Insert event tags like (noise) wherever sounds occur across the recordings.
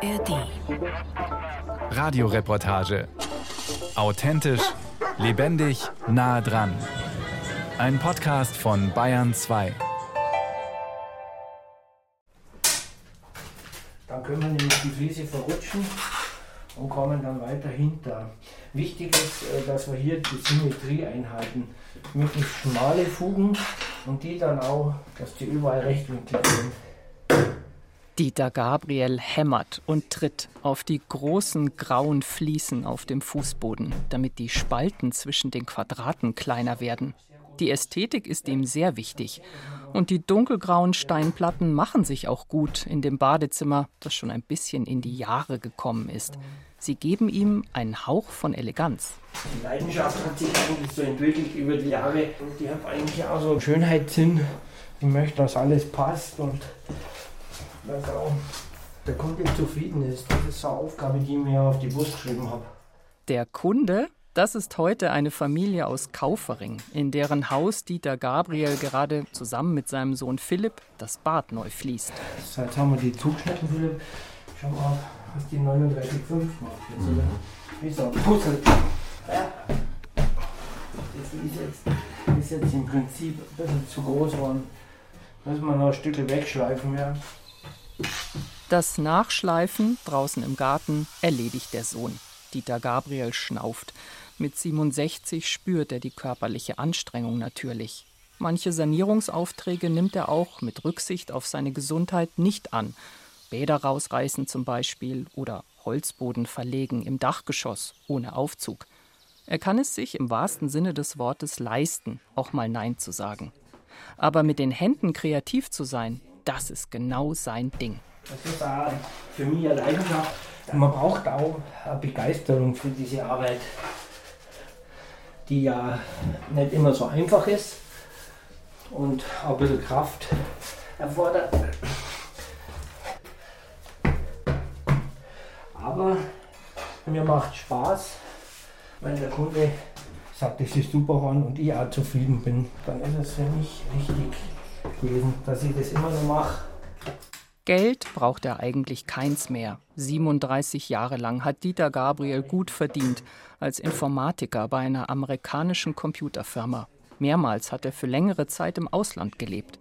ARD. Radioreportage. Authentisch, lebendig, nah dran. Ein Podcast von Bayern 2. Dann können wir nämlich die Fliese verrutschen und kommen dann weiter hinter. Wichtig ist, äh, dass wir hier die Symmetrie einhalten. Möglichst schmale Fugen und die dann auch, dass die überall rechtwinklig sind. Dieter Gabriel hämmert und tritt auf die großen grauen Fliesen auf dem Fußboden, damit die Spalten zwischen den Quadraten kleiner werden. Die Ästhetik ist ihm sehr wichtig. Und die dunkelgrauen Steinplatten machen sich auch gut in dem Badezimmer, das schon ein bisschen in die Jahre gekommen ist. Sie geben ihm einen Hauch von Eleganz. Die Leidenschaft hat sich eigentlich so entwickelt über die Jahre. Und die hat eigentlich auch so einen Schönheitssinn. Ich möchte, dass alles passt und auch der Kunde zufrieden ist. Das ist eine Aufgabe, die ich mir auf die Brust geschrieben habe. Der Kunde, das ist heute eine Familie aus Kaufering, in deren Haus Dieter Gabriel gerade zusammen mit seinem Sohn Philipp das Bad neu fließt. So, jetzt haben wir die zugeschnitten, Philipp. Schau mal, was die 39,5 macht. Jetzt, oder? Wie so ein Puzzle. Ja. Das ist jetzt, ist jetzt im Prinzip ein bisschen zu groß geworden. Müssen wir noch ein Stück wegschleifen, ja. Das Nachschleifen draußen im Garten erledigt der Sohn. Dieter Gabriel schnauft. Mit 67 spürt er die körperliche Anstrengung natürlich. Manche Sanierungsaufträge nimmt er auch mit Rücksicht auf seine Gesundheit nicht an. Bäder rausreißen zum Beispiel oder Holzboden verlegen im Dachgeschoss ohne Aufzug. Er kann es sich im wahrsten Sinne des Wortes leisten, auch mal Nein zu sagen. Aber mit den Händen kreativ zu sein, das ist genau sein Ding. Das ist für mich eine Leidenschaft. Man braucht auch eine Begeisterung für diese Arbeit, die ja nicht immer so einfach ist und auch ein bisschen Kraft erfordert. Aber mir macht Spaß, wenn der Kunde sagt, das ist super und ich auch zufrieden bin. Dann ist es für mich richtig gewesen, dass ich das immer noch mache. Geld braucht er eigentlich keins mehr. 37 Jahre lang hat Dieter Gabriel gut verdient als Informatiker bei einer amerikanischen Computerfirma. Mehrmals hat er für längere Zeit im Ausland gelebt.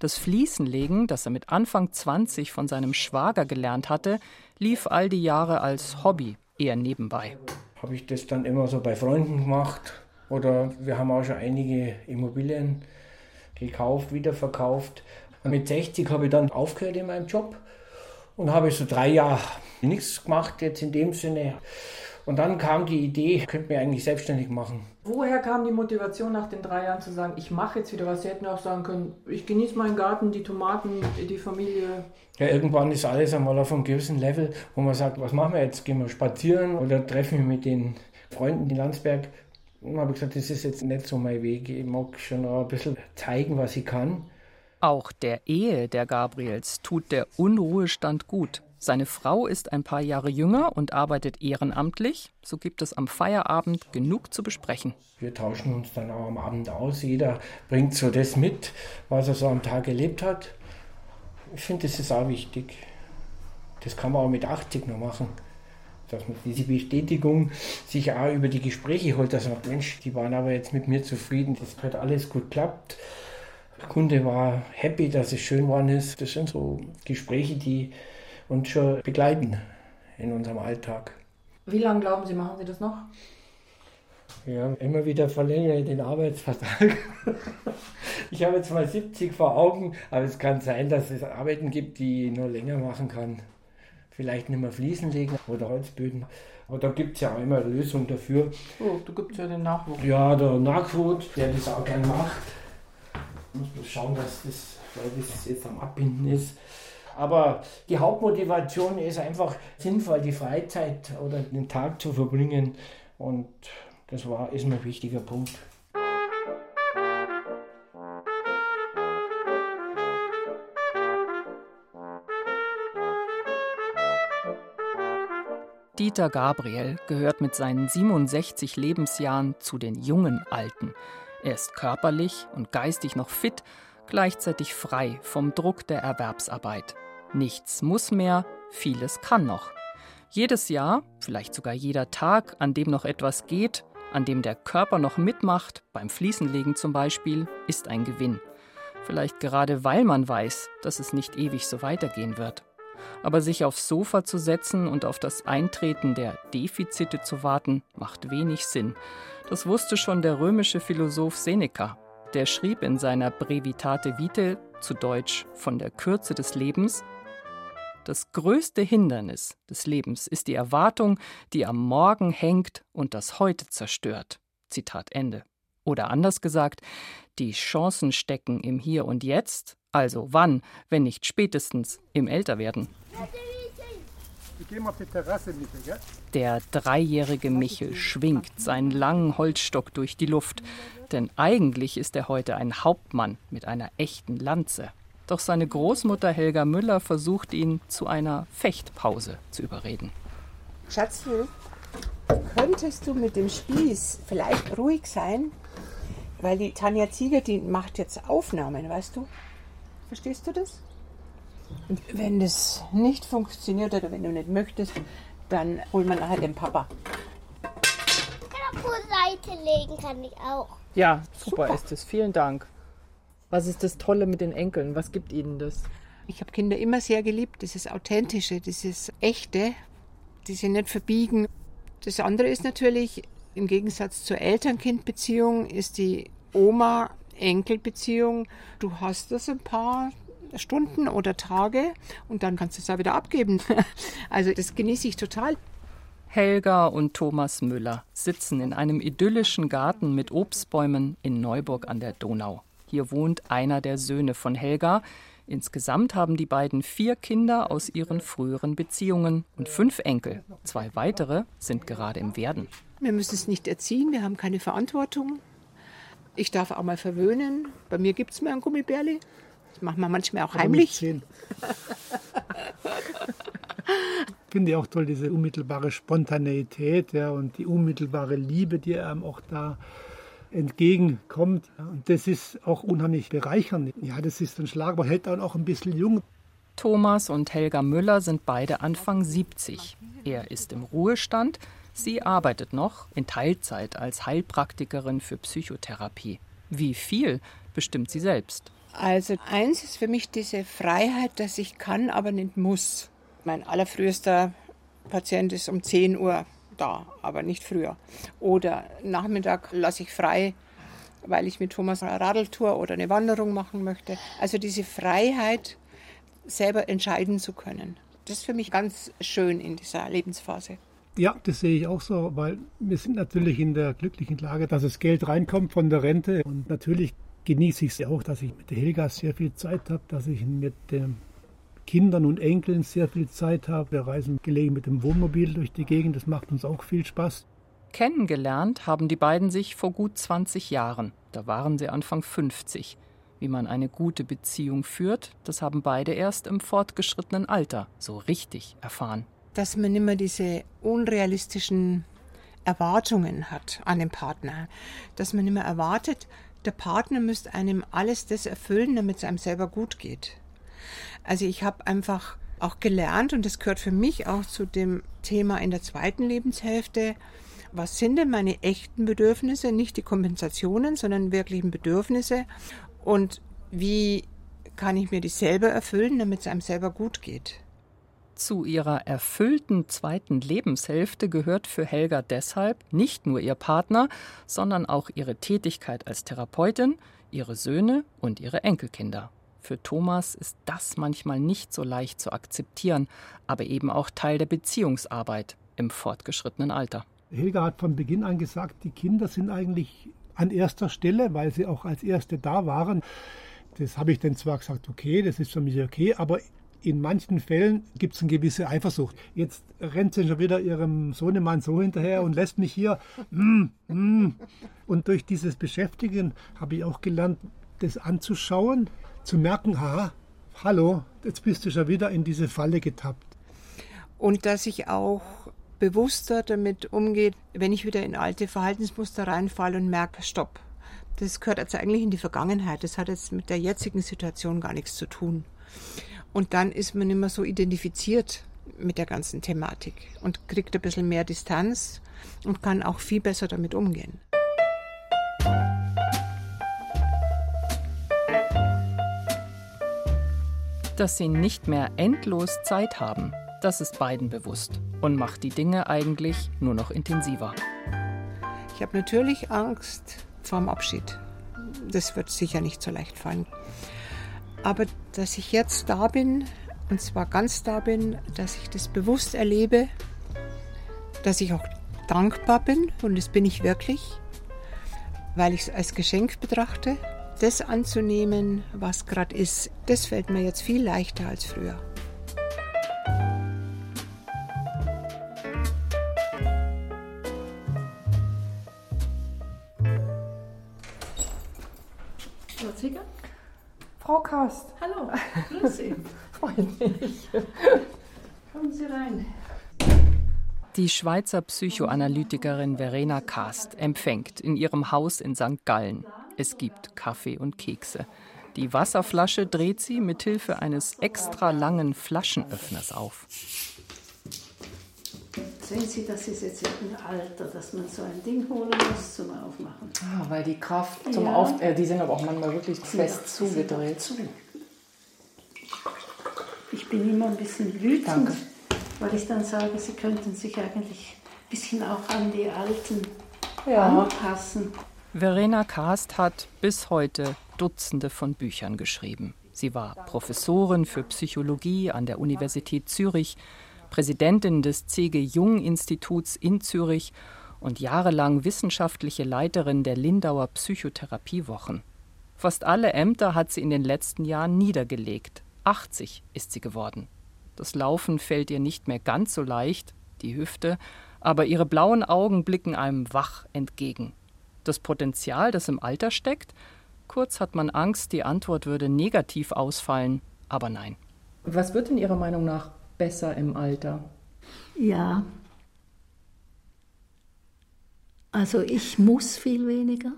Das Fliesenlegen, das er mit Anfang 20 von seinem Schwager gelernt hatte, lief all die Jahre als Hobby, eher nebenbei. Habe ich das dann immer so bei Freunden gemacht oder wir haben auch schon einige Immobilien gekauft, wiederverkauft. Und mit 60 habe ich dann aufgehört in meinem Job und habe so drei Jahre nichts gemacht jetzt in dem Sinne. Und dann kam die Idee, ich könnte mich eigentlich selbstständig machen. Woher kam die Motivation nach den drei Jahren zu sagen, ich mache jetzt wieder was? Sie hätten auch sagen können, ich genieße meinen Garten, die Tomaten, die Familie. Ja, irgendwann ist alles einmal auf einem gewissen Level, wo man sagt, was machen wir jetzt? Gehen wir spazieren oder treffen wir mit den Freunden in Landsberg? Und habe gesagt, das ist jetzt nicht so mein Weg. Ich mag schon auch ein bisschen zeigen, was ich kann. Auch der Ehe der Gabriels tut der Unruhestand gut. Seine Frau ist ein paar Jahre jünger und arbeitet ehrenamtlich. So gibt es am Feierabend genug zu besprechen. Wir tauschen uns dann auch am Abend aus. Jeder bringt so das mit, was er so am Tag erlebt hat. Ich finde, das ist auch wichtig. Das kann man auch mit 80 noch machen. Dass man diese Bestätigung sich auch über die Gespräche holt, dass man sagt, Mensch, die waren aber jetzt mit mir zufrieden, das hat alles gut geklappt. Der Kunde war happy, dass es schön geworden ist. Das sind so Gespräche, die uns schon begleiten in unserem Alltag. Wie lange glauben Sie, machen Sie das noch? Ja, immer wieder verlängere ich den Arbeitsvertrag. (laughs) ich habe jetzt mal 70 vor Augen, aber es kann sein, dass es Arbeiten gibt, die ich nur länger machen kann. Vielleicht nicht mehr Fliesen legen oder Holzböden. Aber da gibt es ja auch immer eine Lösung dafür. Oh, da gibt es ja den Nachwuchs. Ja, der Nachwuchs, der das auch gern macht. Muss bloß schauen, dass das, weil das jetzt am Abbinden ist. Aber die Hauptmotivation ist einfach sinnvoll, die Freizeit oder den Tag zu verbringen. Und das war, ist mir ein wichtiger Punkt. Dieter Gabriel gehört mit seinen 67 Lebensjahren zu den jungen Alten. Er ist körperlich und geistig noch fit, gleichzeitig frei vom Druck der Erwerbsarbeit. Nichts muss mehr, vieles kann noch. Jedes Jahr, vielleicht sogar jeder Tag, an dem noch etwas geht, an dem der Körper noch mitmacht, beim Fliesenlegen zum Beispiel, ist ein Gewinn. Vielleicht gerade weil man weiß, dass es nicht ewig so weitergehen wird. Aber sich aufs Sofa zu setzen und auf das Eintreten der Defizite zu warten, macht wenig Sinn. Das wusste schon der römische Philosoph Seneca. Der schrieb in seiner Brevitate Vitae, zu Deutsch von der Kürze des Lebens, das größte Hindernis des Lebens ist die Erwartung, die am Morgen hängt und das Heute zerstört. Zitat Ende. Oder anders gesagt, die Chancen stecken im Hier und Jetzt, also wann, wenn nicht spätestens im Älterwerden. Der dreijährige Michel schwingt seinen langen Holzstock durch die Luft, denn eigentlich ist er heute ein Hauptmann mit einer echten Lanze. Doch seine Großmutter Helga Müller versucht ihn zu einer Fechtpause zu überreden. Schatzchen, könntest du mit dem Spieß vielleicht ruhig sein? Weil die Tanja Zieger, die macht jetzt Aufnahmen, weißt du? Verstehst du das? Und wenn das nicht funktioniert oder wenn du nicht möchtest, dann holen wir nachher den Papa. Auf Seite legen kann ich auch. Ja, super, super. ist es. Vielen Dank. Was ist das Tolle mit den Enkeln? Was gibt ihnen das? Ich habe Kinder immer sehr geliebt, dieses Authentische, dieses Echte, die sie nicht verbiegen. Das andere ist natürlich, im Gegensatz zur Eltern-Kind-Beziehung, ist die Oma-Enkel-Beziehung. Du hast das ein paar Stunden oder Tage und dann kannst du es auch wieder abgeben. (laughs) Also das genieße ich total. Helga und Thomas Müller sitzen in einem idyllischen Garten mit Obstbäumen in Neuburg an der Donau. Hier wohnt einer der Söhne von Helga. Insgesamt haben die beiden vier Kinder aus ihren früheren Beziehungen und fünf Enkel. Zwei weitere sind gerade im Werden. Wir müssen es nicht erziehen, wir haben keine Verantwortung. Ich darf auch mal verwöhnen. Bei mir gibt es mal ein Gummibärli. Das machen wir manchmal auch heimlich. Ich finde auch toll, diese unmittelbare Spontaneität ja, und die unmittelbare Liebe, die einem auch da entgegenkommt. Und das ist auch unheimlich bereichernd. Ja, das ist ein Schlagwort, hält dann auch ein bisschen jung. Thomas und Helga Müller sind beide Anfang 70. Er ist im Ruhestand, sie arbeitet noch in Teilzeit als Heilpraktikerin für Psychotherapie. Wie viel bestimmt sie selbst. Also eins ist für mich diese Freiheit, dass ich kann, aber nicht muss. Mein allerfrühester Patient ist um 10 Uhr da, aber nicht früher. Oder Nachmittag lasse ich frei, weil ich mit Thomas eine Radeltour oder eine Wanderung machen möchte. Also diese Freiheit, selber entscheiden zu können. Das ist für mich ganz schön in dieser Lebensphase. Ja, das sehe ich auch so, weil wir sind natürlich in der glücklichen Lage, dass das Geld reinkommt von der Rente. Und natürlich genieße ich es auch, dass ich mit der Helga sehr viel Zeit habe, dass ich mit dem Kindern und Enkeln sehr viel Zeit habe. Wir reisen gelegen mit dem Wohnmobil durch die Gegend, das macht uns auch viel Spaß. Kennengelernt haben die beiden sich vor gut 20 Jahren. Da waren sie Anfang 50. Wie man eine gute Beziehung führt, das haben beide erst im fortgeschrittenen Alter so richtig erfahren. Dass man immer diese unrealistischen Erwartungen hat an den Partner. Dass man immer erwartet, der Partner müsste einem alles das erfüllen, damit es einem selber gut geht. Also ich habe einfach auch gelernt und das gehört für mich auch zu dem Thema in der zweiten Lebenshälfte. Was sind denn meine echten Bedürfnisse? Nicht die Kompensationen, sondern wirklichen Bedürfnisse. Und wie kann ich mir die selber erfüllen, damit es einem selber gut geht? Zu ihrer erfüllten zweiten Lebenshälfte gehört für Helga deshalb nicht nur ihr Partner, sondern auch ihre Tätigkeit als Therapeutin, ihre Söhne und ihre Enkelkinder. Für Thomas ist das manchmal nicht so leicht zu akzeptieren, aber eben auch Teil der Beziehungsarbeit im fortgeschrittenen Alter. Helga hat von Beginn an gesagt, die Kinder sind eigentlich an erster Stelle, weil sie auch als Erste da waren. Das habe ich dann zwar gesagt, okay, das ist für mich okay, aber in manchen Fällen gibt es eine gewisse Eifersucht. Jetzt rennt sie schon wieder ihrem Sohnemann so hinterher und lässt mich hier. Mm, mm. Und durch dieses Beschäftigen habe ich auch gelernt, das anzuschauen, zu merken, haha, hallo, jetzt bist du schon wieder in diese Falle getappt. Und dass ich auch bewusster damit umgehe, wenn ich wieder in alte Verhaltensmuster reinfalle und merke, stopp. Das gehört jetzt eigentlich in die Vergangenheit. Das hat jetzt mit der jetzigen Situation gar nichts zu tun. Und dann ist man immer so identifiziert mit der ganzen Thematik und kriegt ein bisschen mehr Distanz und kann auch viel besser damit umgehen. Dass sie nicht mehr endlos Zeit haben, das ist beiden bewusst und macht die Dinge eigentlich nur noch intensiver. Ich habe natürlich Angst vorm Abschied. Das wird sicher nicht so leicht fallen. Aber dass ich jetzt da bin, und zwar ganz da bin, dass ich das bewusst erlebe, dass ich auch dankbar bin, und das bin ich wirklich, weil ich es als Geschenk betrachte, das anzunehmen, was gerade ist, das fällt mir jetzt viel leichter als früher. Frau Kast. Hallo, grüß Sie. (laughs) Freut mich. Kommen Sie rein. Die Schweizer Psychoanalytikerin Verena Kast empfängt in ihrem Haus in St. Gallen. Es gibt Kaffee und Kekse. Die Wasserflasche dreht sie mit Hilfe eines extra langen Flaschenöffners auf. Sehen Sie, das ist jetzt ein Alter, dass man so ein Ding holen muss zum Aufmachen. Ah, weil die Kraft zum Ja. Auf... Äh, die sind aber auch manchmal wirklich fest sind zugedreht. Zu. Ich bin immer ein bisschen wütend, Danke. weil ich dann sage, Sie könnten sich eigentlich ein bisschen auch an die Alten Ja. anpassen. Verena Kast hat bis heute Dutzende von Büchern geschrieben. Sie war Professorin für Psychologie an der Universität Zürich, Präsidentin des C.G. Jung Instituts in Zürich und jahrelang wissenschaftliche Leiterin der Lindauer Psychotherapiewochen. Fast alle Ämter hat sie in den letzten Jahren niedergelegt. 80 ist sie geworden. Das Laufen fällt ihr nicht mehr ganz so leicht, die Hüfte, aber ihre blauen Augen blicken einem wach entgegen. Das Potenzial, das im Alter steckt? Kurz hat man Angst, die Antwort würde negativ ausfallen, aber nein. Was wird in Ihrer Meinung nach besser im Alter? Ja. Also ich muss viel weniger.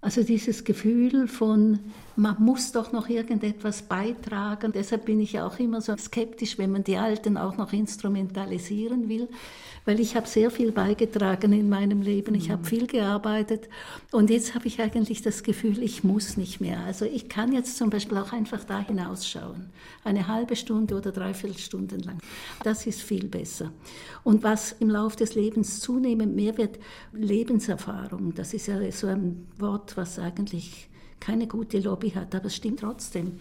Also dieses Gefühl von, man muss doch noch irgendetwas beitragen. Deshalb bin ich ja auch immer so skeptisch, wenn man die Alten auch noch instrumentalisieren will, weil ich habe sehr viel beigetragen in meinem Leben. Ich habe viel gearbeitet und jetzt habe ich eigentlich das Gefühl, ich muss nicht mehr. Also ich kann jetzt zum Beispiel auch einfach da hinausschauen, eine halbe Stunde oder dreiviertel Stunden lang. Das ist viel besser. Und was im Laufe des Lebens zunehmend mehr wird, Lebenserfahrung. Das ist ja so ein Wort, was eigentlich keine gute Lobby hat, aber es stimmt trotzdem.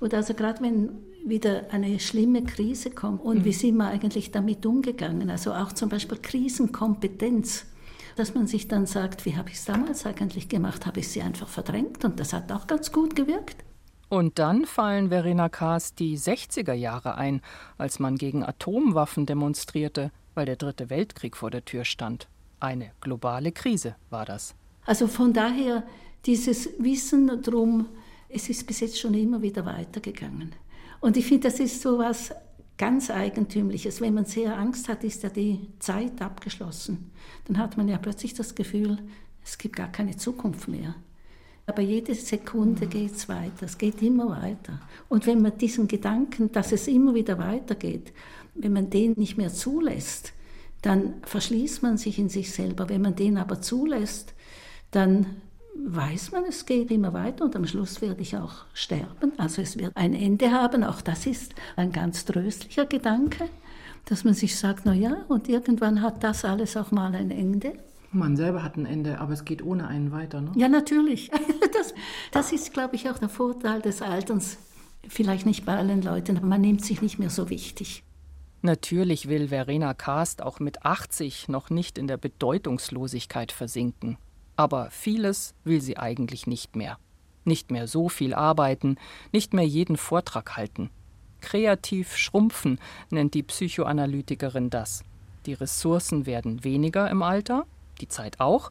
Und also gerade wenn wieder eine schlimme Krise kommt und wie sind wir eigentlich damit umgegangen, also auch zum Beispiel Krisenkompetenz, dass man sich dann sagt, wie habe ich es damals eigentlich gemacht, habe ich sie einfach verdrängt und das hat auch ganz gut gewirkt. Und dann fallen Verena Kaas die 60er Jahre ein, als man gegen Atomwaffen demonstrierte, weil der Dritte Weltkrieg vor der Tür stand. Eine globale Krise war das. Also von daher dieses Wissen drum, es ist bis jetzt schon immer wieder weitergegangen. Und ich finde, das ist so was ganz Eigentümliches. Wenn man sehr Angst hat, ist ja die Zeit abgeschlossen. Dann hat man ja plötzlich das Gefühl, es gibt gar keine Zukunft mehr. Aber jede Sekunde geht es weiter, es geht immer weiter. Und wenn man diesen Gedanken, dass es immer wieder weitergeht, wenn man den nicht mehr zulässt, dann verschließt man sich in sich selber. Wenn man den aber zulässt, dann weiß man, es geht immer weiter und am Schluss werde ich auch sterben. Also es wird ein Ende haben. Auch das ist ein ganz tröstlicher Gedanke, dass man sich sagt, na ja, und irgendwann hat das alles auch mal ein Ende. Man selber hat ein Ende, aber es geht ohne einen weiter, ne? Ja, natürlich. (laughs) Das, das ist, glaube ich, auch der Vorteil des Alterns. Vielleicht nicht bei allen Leuten, aber man nimmt sich nicht mehr so wichtig. Natürlich will Verena Kast auch mit 80 noch nicht in der Bedeutungslosigkeit versinken. Aber vieles will sie eigentlich nicht mehr. Nicht mehr so viel arbeiten, nicht mehr jeden Vortrag halten. Kreativ schrumpfen nennt die Psychoanalytikerin das. Die Ressourcen werden weniger im Alter, die Zeit auch.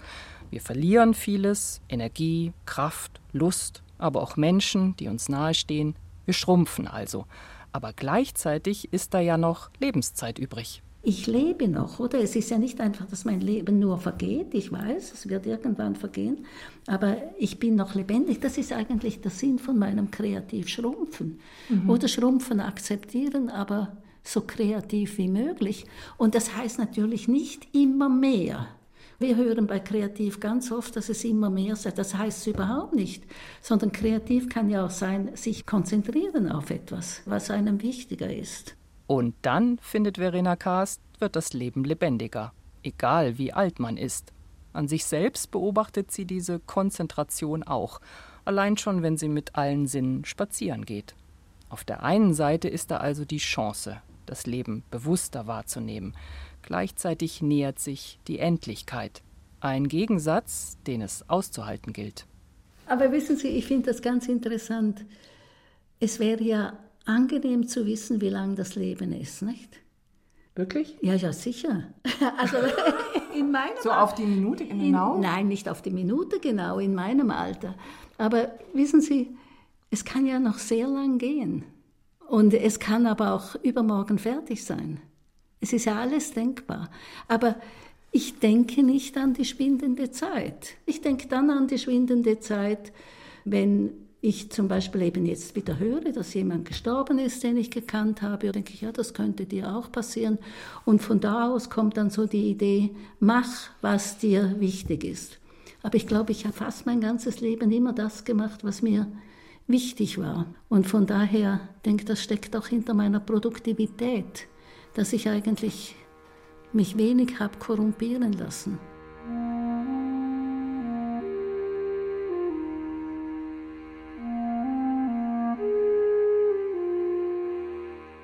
Wir verlieren vieles, Energie, Kraft, Lust, aber auch Menschen, die uns nahestehen. Wir schrumpfen also. Aber gleichzeitig ist da ja noch Lebenszeit übrig. Ich lebe noch, oder? Es ist ja nicht einfach, dass mein Leben nur vergeht. Ich weiß, es wird irgendwann vergehen, aber ich bin noch lebendig. Das ist eigentlich der Sinn von meinem Kreativschrumpfen. Mhm. Oder Schrumpfen akzeptieren, aber so kreativ wie möglich. Und das heißt natürlich nicht immer mehr. Wir hören bei Kreativ ganz oft, dass es immer mehr sei. Das heißt es überhaupt nicht, sondern kreativ kann ja auch sein, sich konzentrieren auf etwas, was einem wichtiger ist. Und dann, findet Verena Kast, wird das Leben lebendiger, egal wie alt man ist. An sich selbst beobachtet sie diese Konzentration auch, allein schon, wenn sie mit allen Sinnen spazieren geht. Auf der einen Seite ist da also die Chance, das Leben bewusster wahrzunehmen. Gleichzeitig nähert sich die Endlichkeit. Ein Gegensatz, den es auszuhalten gilt. Aber wissen Sie, ich finde das ganz interessant. Es wäre ja angenehm zu wissen, wie lang das Leben ist, nicht? Wirklich? Ja, ja, sicher. (laughs) Also in meinem So auf die Minute genau? In, nein, nicht auf die Minute genau, in meinem Alter. Aber wissen Sie, es kann ja noch sehr lang gehen. Und es kann aber auch übermorgen fertig sein. Es ist ja alles denkbar. Aber ich denke nicht an die schwindende Zeit. Ich denke dann an die schwindende Zeit, wenn ich zum Beispiel eben jetzt wieder höre, dass jemand gestorben ist, den ich gekannt habe, denke ich, ja, das könnte dir auch passieren. Und von da aus kommt dann so die Idee, mach, was dir wichtig ist. Aber ich glaube, ich habe fast mein ganzes Leben immer das gemacht, was mir wichtig war. Und von daher denke ich, das steckt auch hinter meiner Produktivität, dass ich eigentlich mich wenig habe korrumpieren lassen.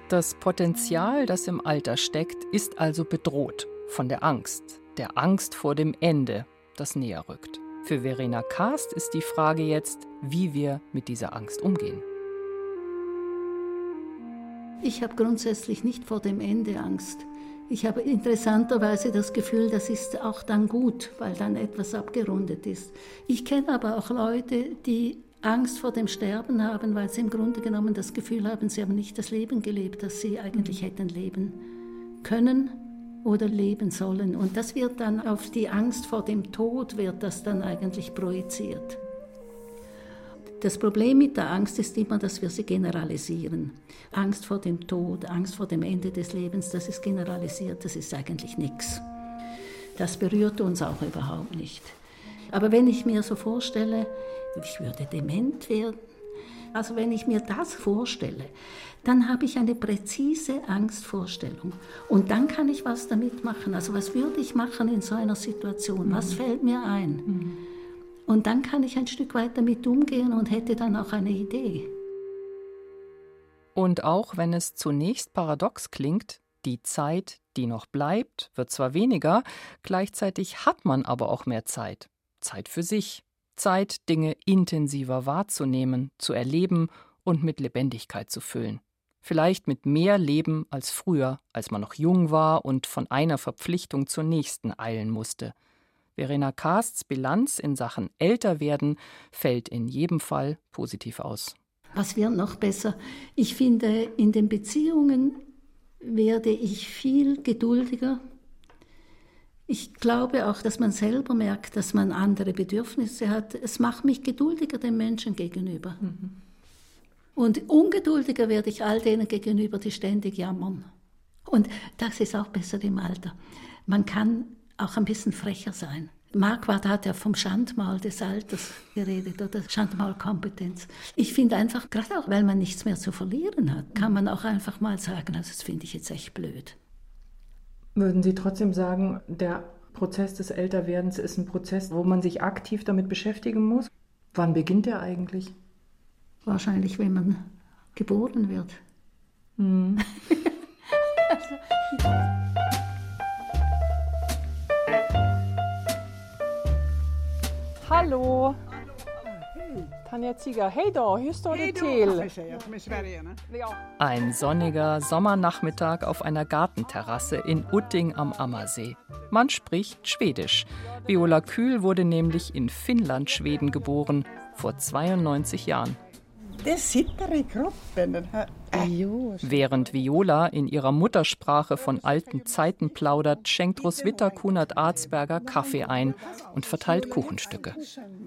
Das Potenzial, das im Alter steckt, ist also bedroht von der Angst, der Angst vor dem Ende, das näher rückt. Für Verena Karst ist die Frage jetzt, wie wir mit dieser Angst umgehen. Ich habe grundsätzlich nicht vor dem Ende Angst. Ich habe interessanterweise das Gefühl, das ist auch dann gut, weil dann etwas abgerundet ist. Ich kenne aber auch Leute, die Angst vor dem Sterben haben, weil sie im Grunde genommen das Gefühl haben, sie haben nicht das Leben gelebt, das sie eigentlich hätten leben können oder leben sollen. Und das wird dann auf die Angst vor dem Tod, wird das dann eigentlich projiziert. Das Problem mit der Angst ist immer, dass wir sie generalisieren. Angst vor dem Tod, Angst vor dem Ende des Lebens, das ist generalisiert, das ist eigentlich nichts. Das berührt uns auch überhaupt nicht. Aber wenn ich mir so vorstelle, ich würde dement werden. Also wenn ich mir das vorstelle, dann habe ich eine präzise Angstvorstellung. Und dann kann ich was damit machen. Also was würde ich machen in so einer Situation? Was mhm. fällt mir ein? Mhm. Und dann kann ich ein Stück weit damit umgehen und hätte dann auch eine Idee. Und auch wenn es zunächst paradox klingt, die Zeit, die noch bleibt, wird zwar weniger, gleichzeitig hat man aber auch mehr Zeit. Zeit für sich, Zeit, Dinge intensiver wahrzunehmen, zu erleben und mit Lebendigkeit zu füllen. Vielleicht mit mehr Leben als früher, als man noch jung war und von einer Verpflichtung zur nächsten eilen musste. Verena Kasts Bilanz in Sachen Älterwerden fällt in jedem Fall positiv aus. Was wird noch besser? Ich finde, in den Beziehungen werde ich viel geduldiger, ich glaube auch, dass man selber merkt, dass man andere Bedürfnisse hat. Es macht mich geduldiger den Menschen gegenüber. Mhm. Und ungeduldiger werde ich all denen gegenüber, die ständig jammern. Und das ist auch besser im Alter. Man kann auch ein bisschen frecher sein. Marquardt hat ja vom Schandmal des Alters geredet oder Schandmalkompetenz. Ich finde einfach, gerade auch weil man nichts mehr zu verlieren hat, kann man auch einfach mal sagen, also das finde ich jetzt echt blöd. Würden Sie trotzdem sagen, der Prozess des Älterwerdens ist ein Prozess, wo man sich aktiv damit beschäftigen muss? Wann beginnt der eigentlich? Wahrscheinlich, wenn man geboren wird. Hm. (laughs) also, Hallo. Tanja Zieger, hej då, hur står det till? Ein sonniger Sommernachmittag auf einer Gartenterrasse in Utting am Ammersee. Man spricht Schwedisch. Viola Kühl wurde nämlich in Finnland, Schweden geboren, vor 92 Jahren. Det sitter i kroppen, den här Während Viola in ihrer Muttersprache von alten Zeiten plaudert, schenkt Roswitha Kunert-Arzberger Kaffee ein und verteilt Kuchenstücke.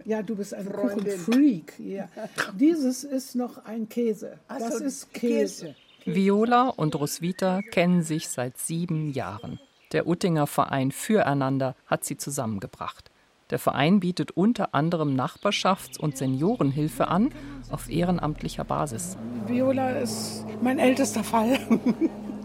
Ja, du bist ein Kuchenfreak. Ja. Dieses ist noch ein Käse. Das ist Käse. Viola und Roswitha kennen sich seit sieben Jahren. Der Uttinger Verein Füreinander hat sie zusammengebracht. Der Verein bietet unter anderem Nachbarschafts- und Seniorenhilfe an auf ehrenamtlicher Basis. Viola ist mein ältester Fall.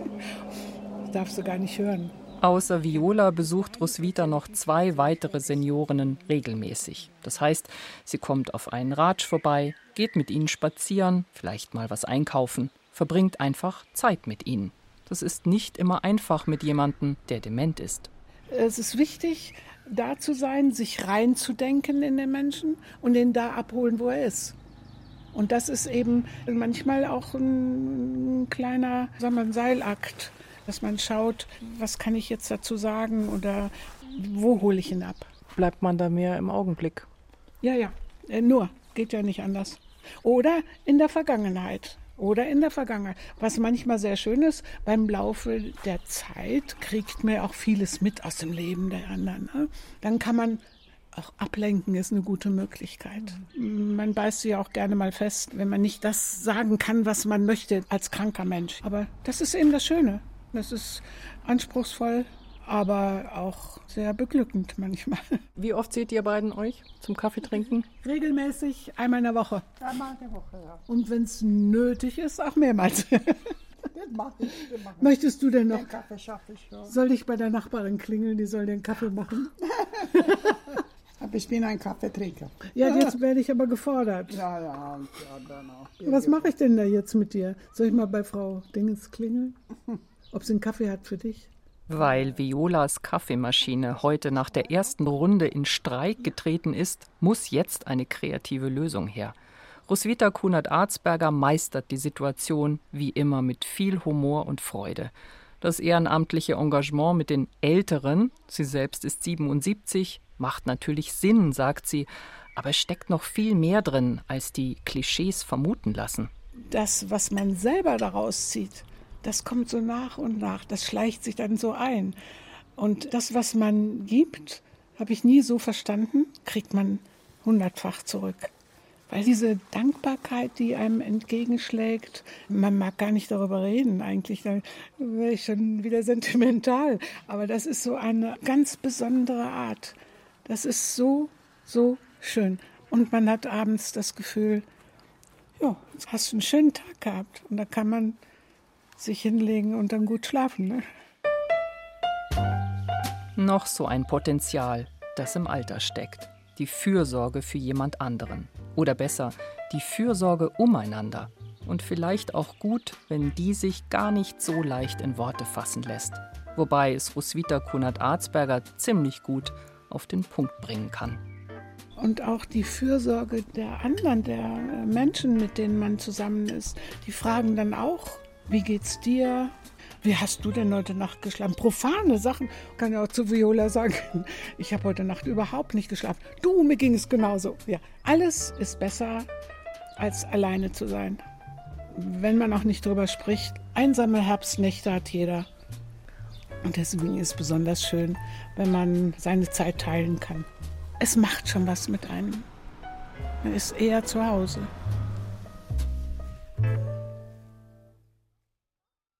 (laughs) Darfst du gar nicht hören. Außer Viola besucht Roswitha noch zwei weitere Seniorinnen regelmäßig. Das heißt, sie kommt auf einen Ratsch vorbei, geht mit ihnen spazieren, vielleicht mal was einkaufen, verbringt einfach Zeit mit ihnen. Das ist nicht immer einfach mit jemandem, der dement ist. Es ist wichtig, da zu sein, sich reinzudenken in den Menschen und ihn da abholen, wo er ist. Und das ist eben manchmal auch ein, kleiner sagen wir, Seilakt, dass man schaut, was kann ich jetzt dazu sagen oder wo hole ich ihn ab. Bleibt man da mehr im Augenblick? Ja, ja, äh, nur, geht ja nicht anders. Oder in der Vergangenheit oder in der Vergangenheit. Was manchmal sehr schön ist, beim Laufe der Zeit kriegt man auch vieles mit aus dem Leben der anderen. Ne? Dann kann man auch ablenken, ist eine gute Möglichkeit. Man beißt sich ja auch gerne mal fest, wenn man nicht das sagen kann, was man möchte als kranker Mensch. Aber das ist eben das Schöne. Das ist anspruchsvoll, aber auch sehr beglückend manchmal. Wie oft seht ihr beiden euch zum Kaffee trinken? Regelmäßig einmal in der Woche. Einmal in der Woche, ja. Und wenn es nötig ist, auch mehrmals. (laughs) Das mach ich, das mach ich. Möchtest du denn noch? Den Kaffee schaffe ich schon. Soll ich bei der Nachbarin klingeln, die soll den Kaffee machen? (laughs) Aber ich bin ein Kaffeetrinker. Ja, jetzt werde ich aber gefordert. Ja, ja, und ja, dann auch. Was mache ich denn da jetzt mit dir? Soll ich mal bei Frau Dingens klingeln? Ob sie einen Kaffee hat für dich? Weil Violas Kaffeemaschine heute nach der ersten Runde in Streik getreten ist, muss jetzt eine kreative Lösung her. Roswitha Kunert-Arzberger meistert die Situation wie immer mit viel Humor und Freude. Das ehrenamtliche Engagement mit den Älteren, sie selbst ist 77, macht natürlich Sinn, sagt sie, aber es steckt noch viel mehr drin, als die Klischees vermuten lassen. Das, was man selber daraus zieht, das kommt so nach und nach, das schleicht sich dann so ein. Und das, was man gibt, habe ich nie so verstanden, kriegt man hundertfach zurück. Weil diese Dankbarkeit, die einem entgegenschlägt, man mag gar nicht darüber reden eigentlich, da wäre ich schon wieder sentimental. Aber das ist so eine ganz besondere Art. Das ist so, so schön. Und man hat abends das Gefühl, ja, hast du einen schönen Tag gehabt. Und da kann man sich hinlegen und dann gut schlafen. Ne? Noch so ein Potenzial, das im Alter steckt. Die Fürsorge für jemand anderen. Oder besser, die Fürsorge umeinander. Und vielleicht auch gut, wenn die sich gar nicht so leicht in Worte fassen lässt. Wobei es Roswitha Kunert-Arzberger ziemlich gut auf den Punkt bringen kann. Und auch die Fürsorge der anderen, der Menschen, mit denen man zusammen ist, die fragen dann auch, wie geht's dir? Wie hast du denn heute Nacht geschlafen? Profane Sachen. Kann ja auch zu Viola sagen, ich habe heute Nacht überhaupt nicht geschlafen. Du, mir ging es genauso. Ja, alles ist besser, als alleine zu sein. Wenn man auch nicht drüber spricht. Einsame Herbstnächte hat jeder. Und deswegen ist es besonders schön, wenn man seine Zeit teilen kann. Es macht schon was mit einem. Man ist eher zu Hause.